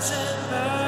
thousand birds.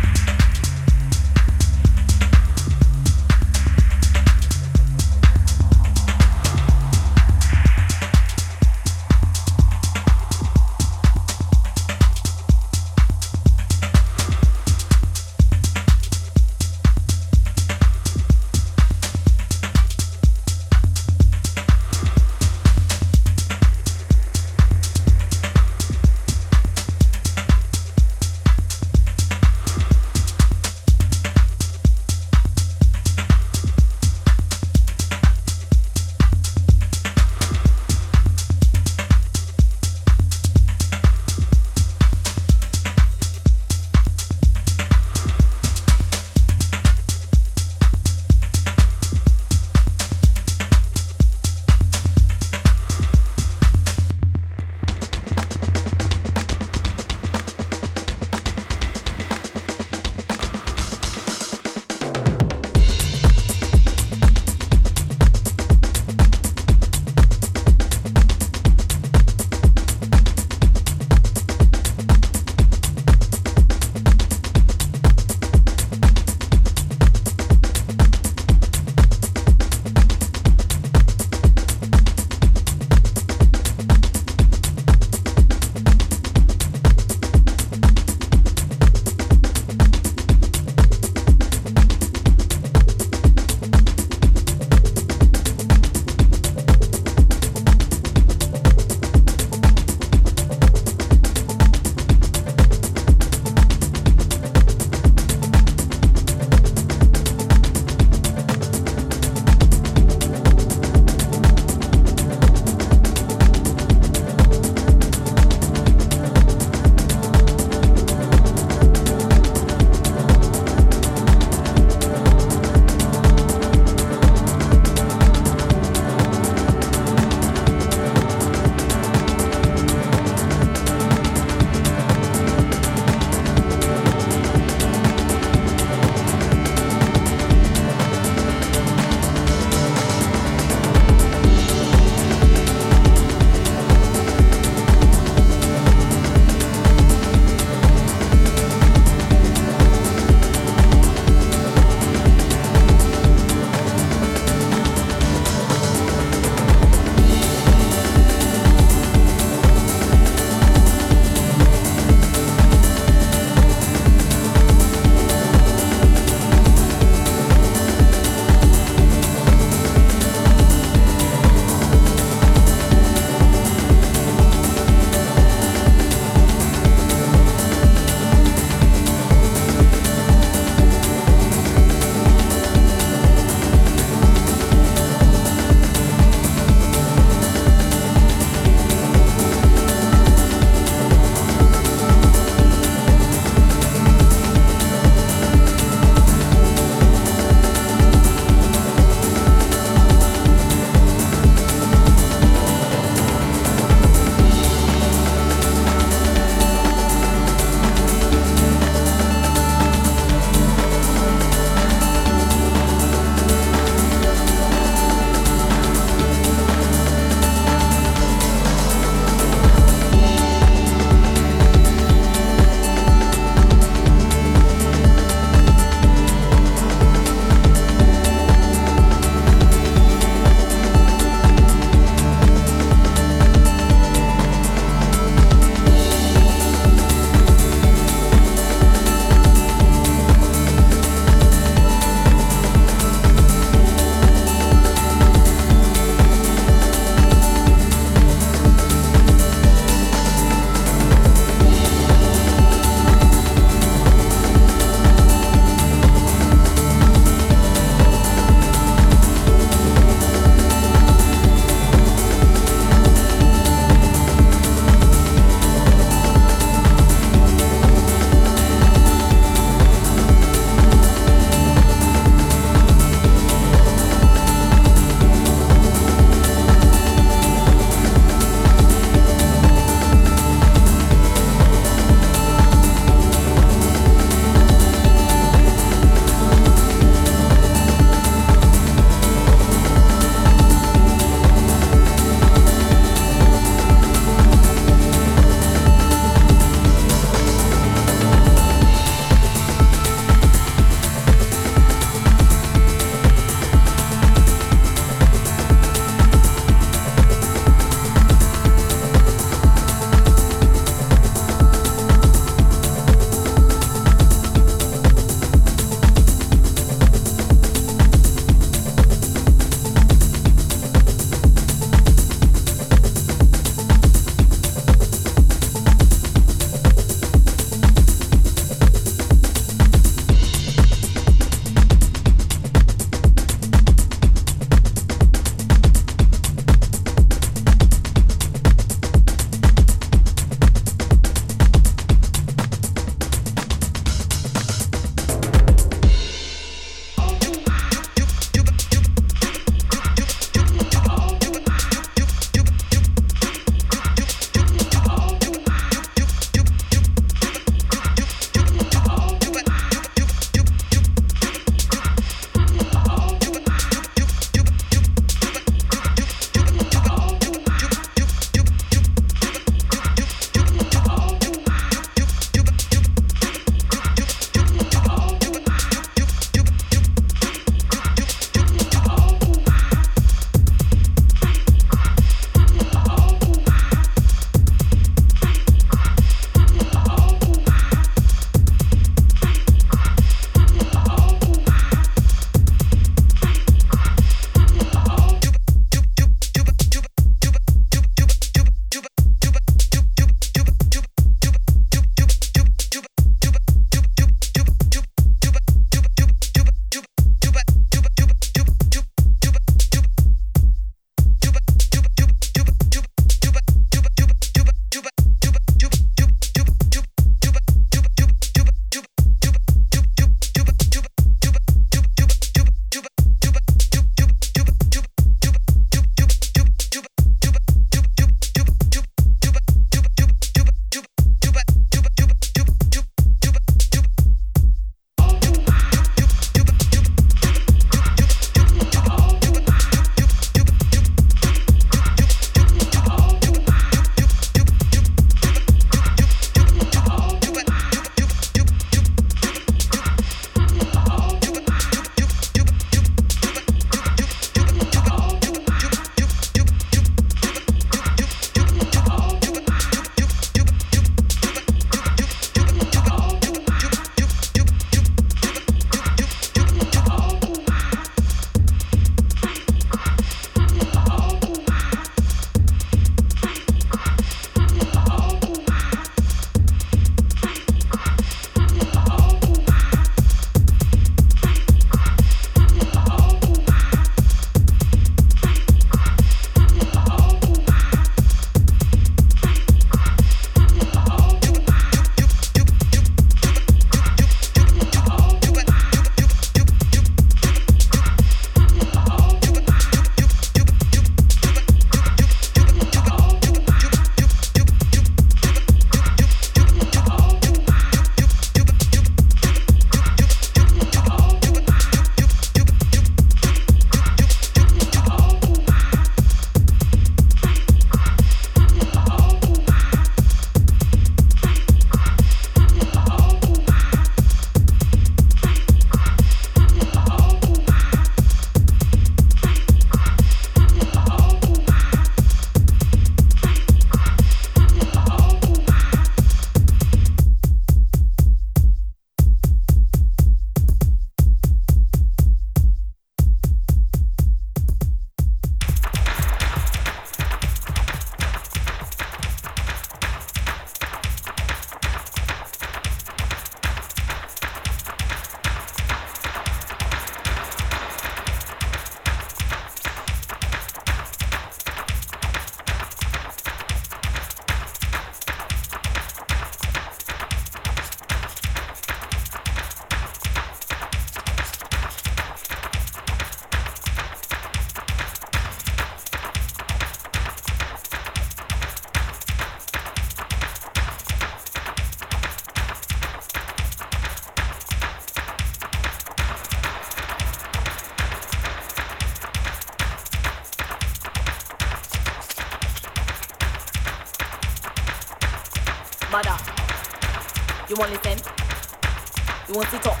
Want to talk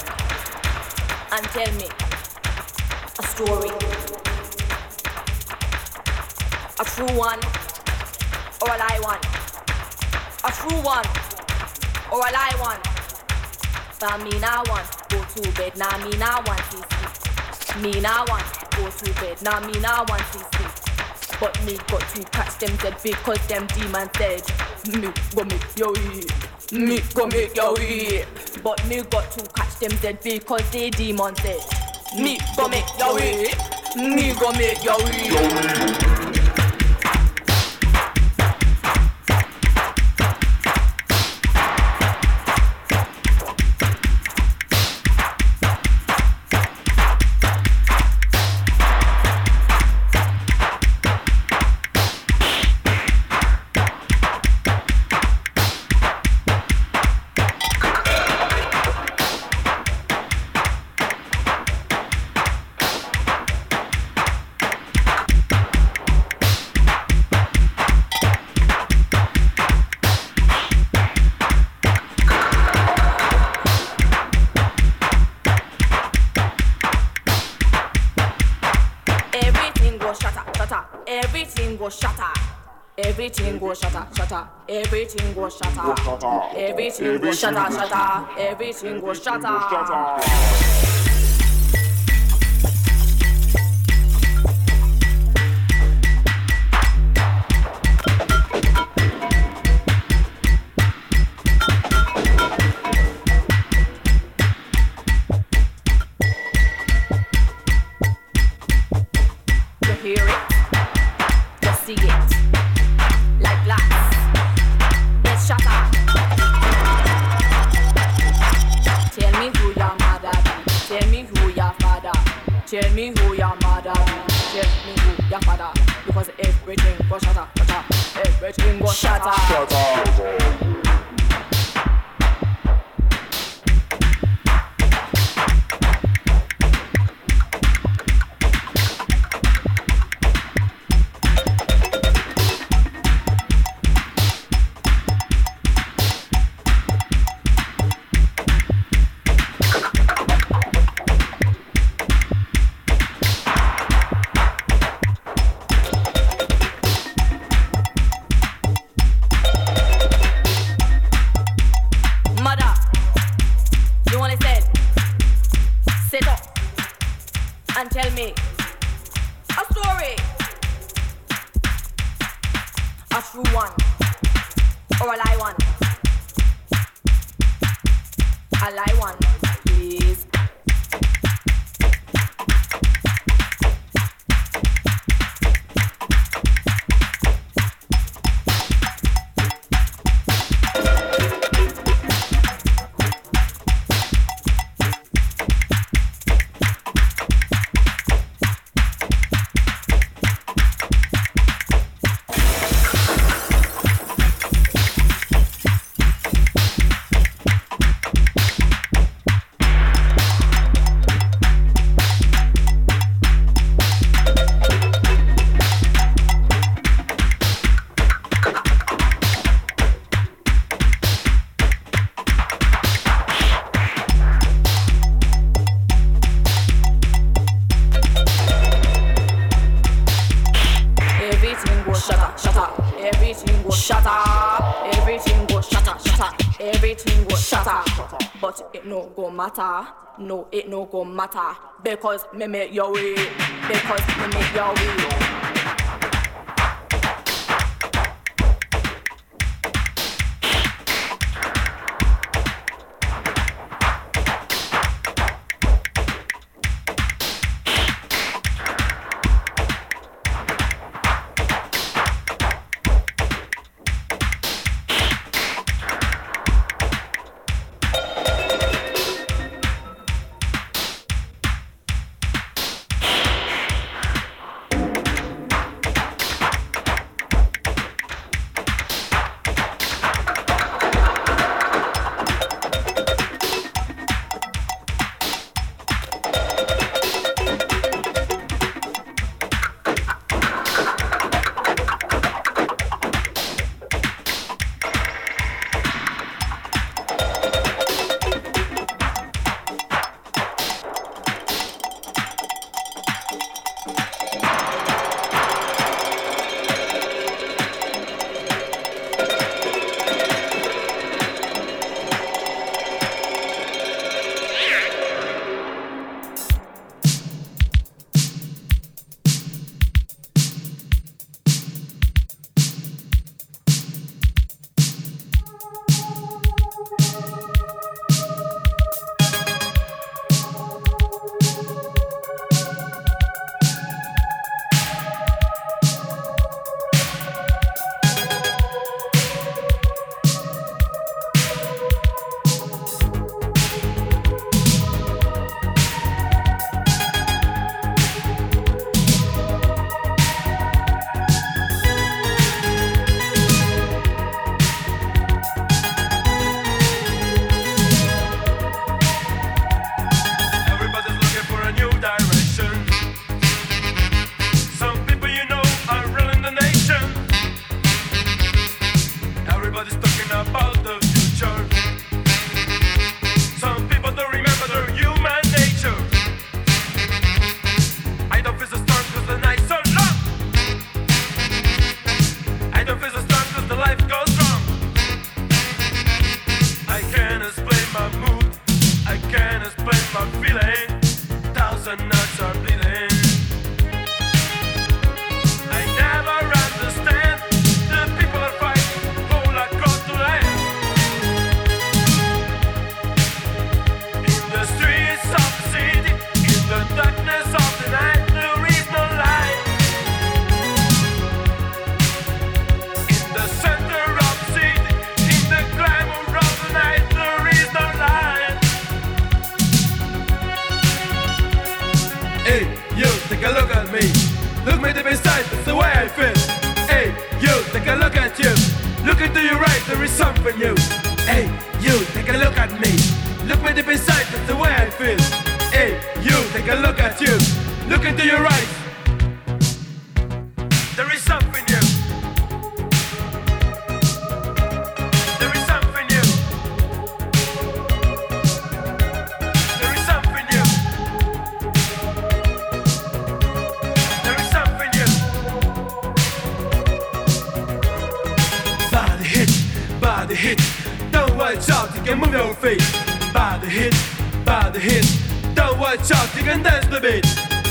and tell me a story, a true one or a lie one, a true one or a lie one. For me now one go to bed, now me now want to sleep. Me now want go to bed, now me now want to sleep. But me got to catch them dead because them demons dead. Me go make yo eat. Me go make yo eat. But me got to catch them dead because they demons dead. Me go make yo eat. Me go make yo eat. Everything go shatter, shatter. Everything go shatter. Everything go shatter. Mother, matter. No, it no go matter. Because me make your way. Because me make your way. hit. Don't watch out, you can move your feet. By the hit, by the hit. Don't watch out, you can dance the beat.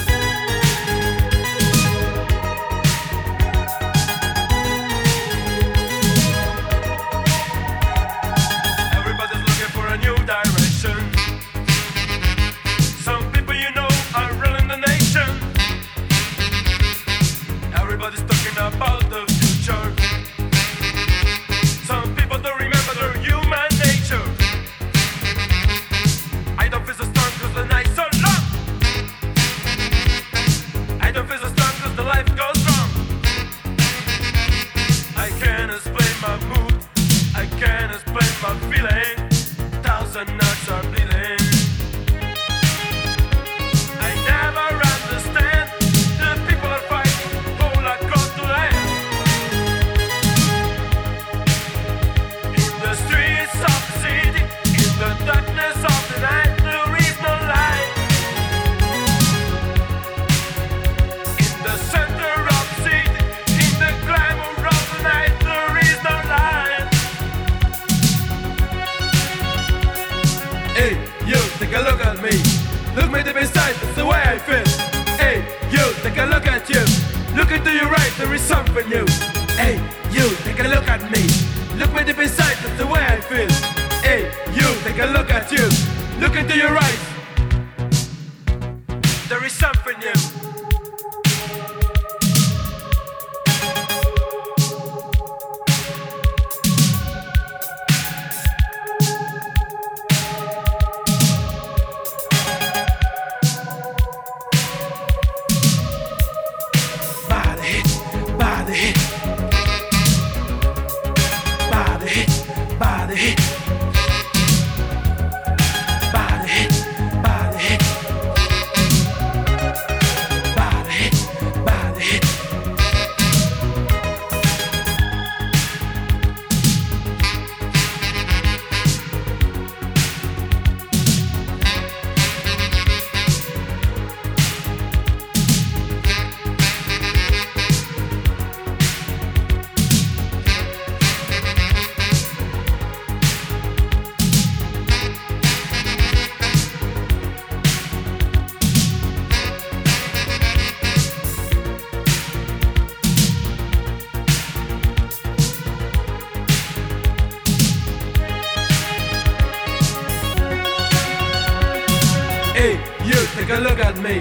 take a look at me.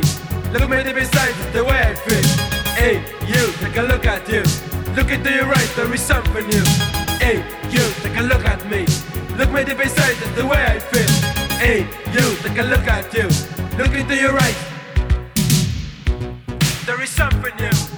Look at me to be sighted the way I feel. Hey, you, take a look at you. Look into your eyes, there is something new. Hey, you, take a look at me. Look me to be sighted the way I feel. Hey, you, take a look at you. Look into your eyes, there is something new.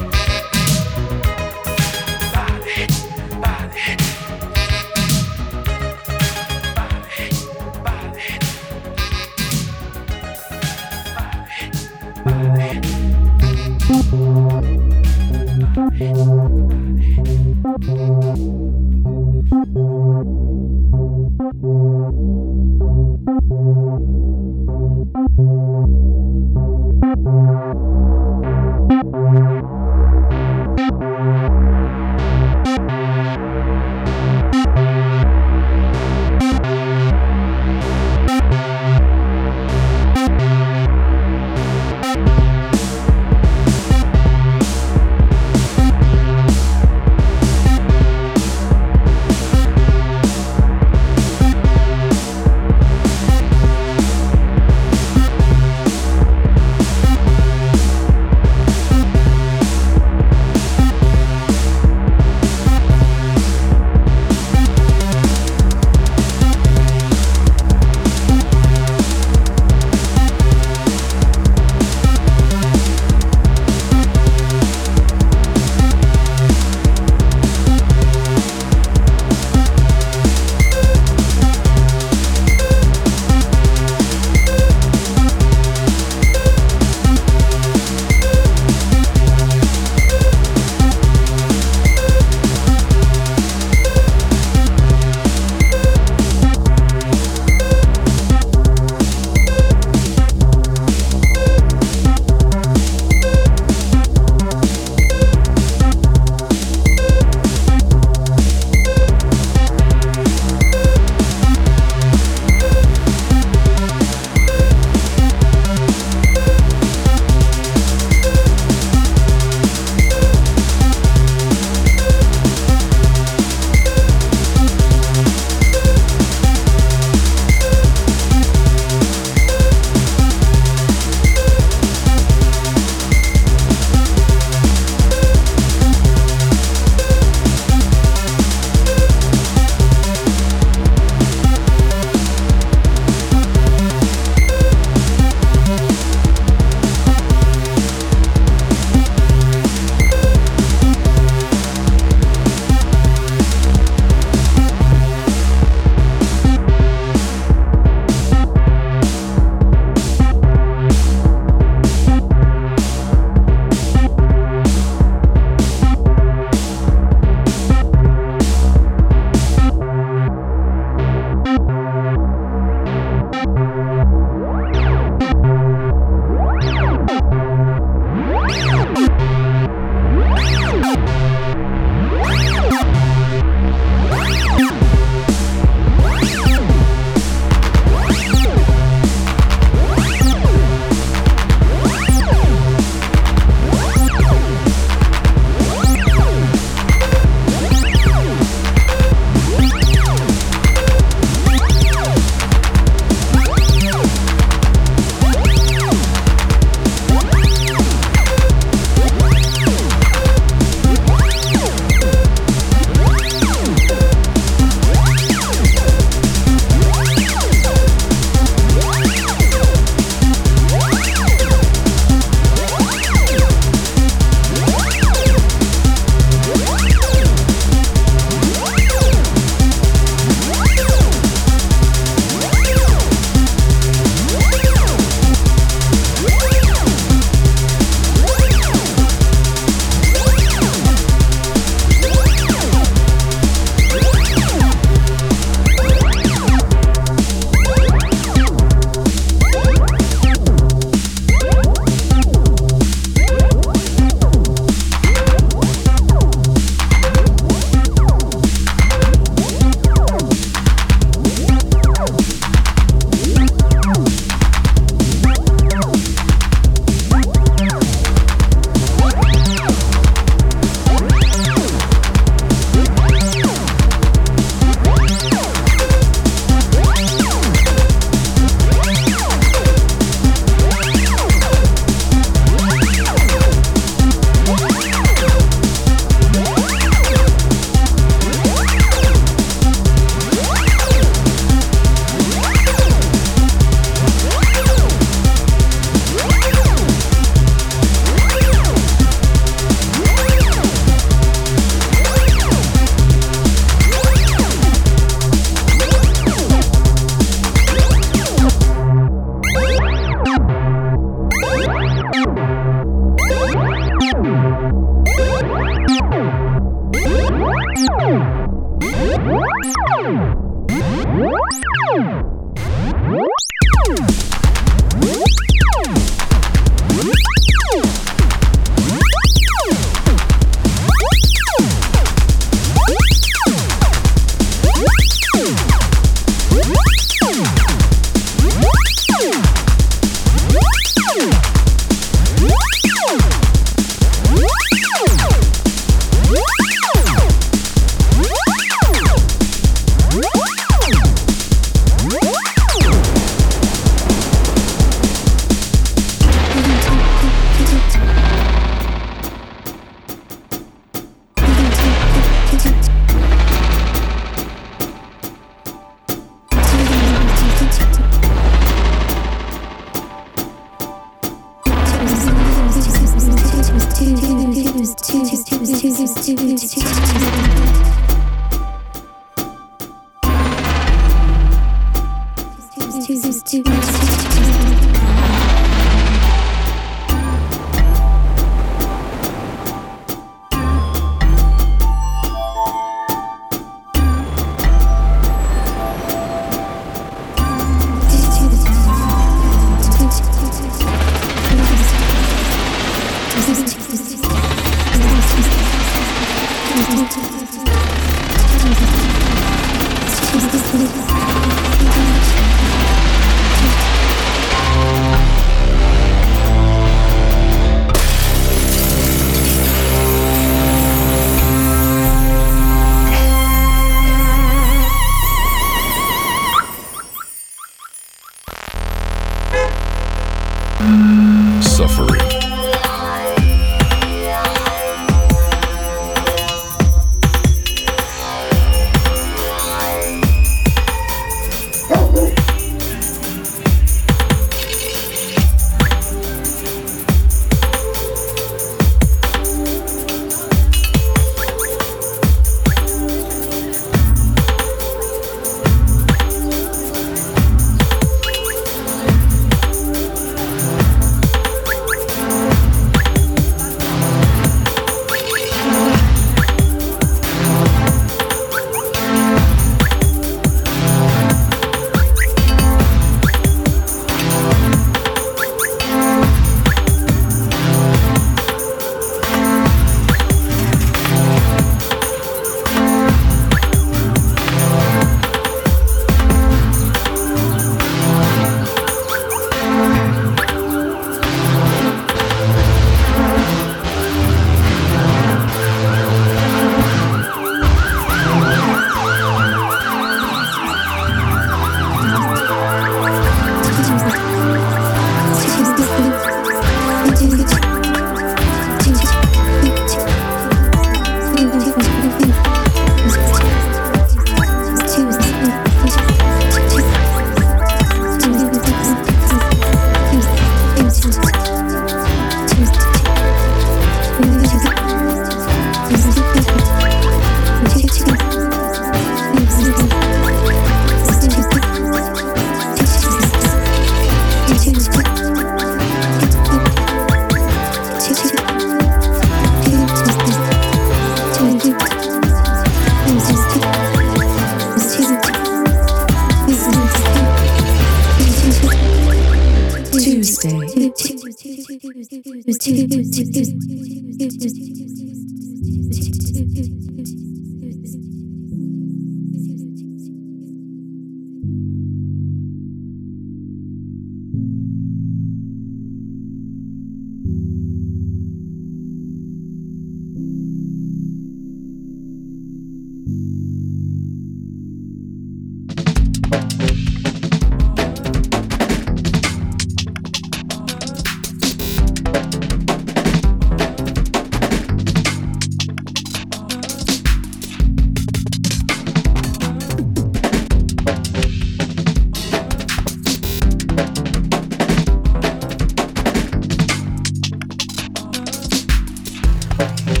Bye.